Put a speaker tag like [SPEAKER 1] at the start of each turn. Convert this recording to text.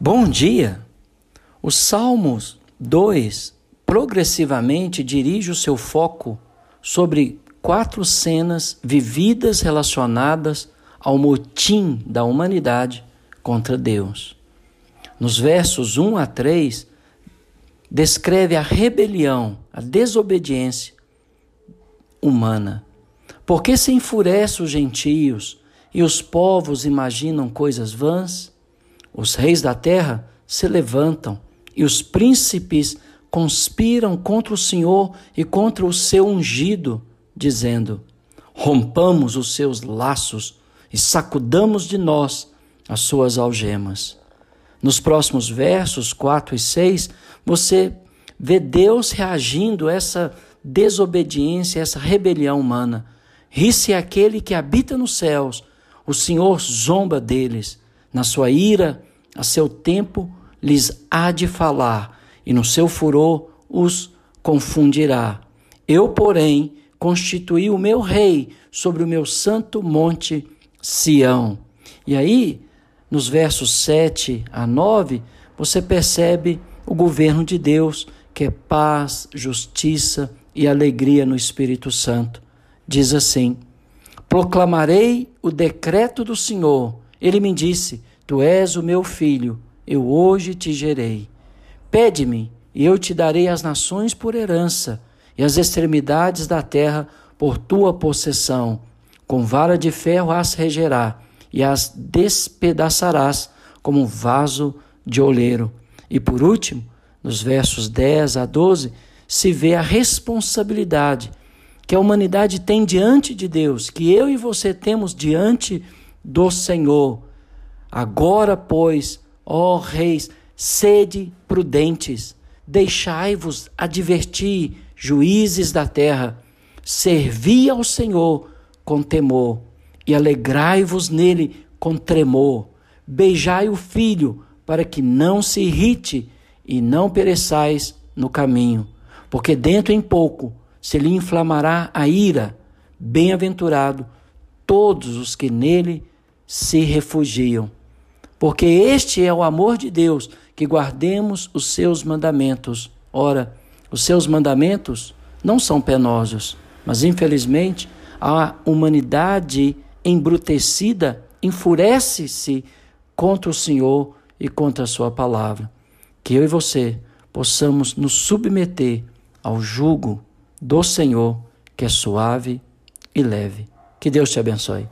[SPEAKER 1] Bom dia! O Salmos 2 progressivamente dirige o seu foco sobre quatro cenas vividas relacionadas ao motim da humanidade contra Deus. Nos versos 1 a 3, descreve a rebelião, a desobediência humana. Porque se enfurece os gentios e os povos imaginam coisas vãs? Os reis da terra se levantam e os príncipes conspiram contra o Senhor e contra o seu ungido, dizendo: Rompamos os seus laços e sacudamos de nós as suas algemas. Nos próximos versos 4 e 6, você vê Deus reagindo a essa desobediência, a essa rebelião humana. Ri-se aquele que habita nos céus, o Senhor zomba deles. Na sua ira, a seu tempo lhes há de falar, e no seu furor os confundirá. Eu, porém, constituí o meu rei sobre o meu santo monte Sião. E aí, nos versos 7 a 9, você percebe o governo de Deus, que é paz, justiça e alegria no Espírito Santo. Diz assim: Proclamarei o decreto do Senhor. Ele me disse: Tu és o meu filho, eu hoje te gerei. Pede-me, e eu te darei as nações por herança, e as extremidades da terra por tua possessão. Com vara de ferro as regerá, e as despedaçarás como um vaso de oleiro. E por último, nos versos 10 a 12, se vê a responsabilidade que a humanidade tem diante de Deus, que eu e você temos diante do Senhor Agora, pois, ó reis, sede prudentes, deixai-vos advertir, juízes da terra, servi ao Senhor com temor e alegrai-vos nele com tremor. Beijai o filho, para que não se irrite e não pereçais no caminho, porque dentro em pouco se lhe inflamará a ira. Bem-aventurado todos os que nele se refugiam porque este é o amor de Deus, que guardemos os seus mandamentos. Ora, os seus mandamentos não são penosos, mas infelizmente a humanidade embrutecida enfurece-se contra o Senhor e contra a sua palavra. Que eu e você possamos nos submeter ao jugo do Senhor, que é suave e leve. Que Deus te abençoe.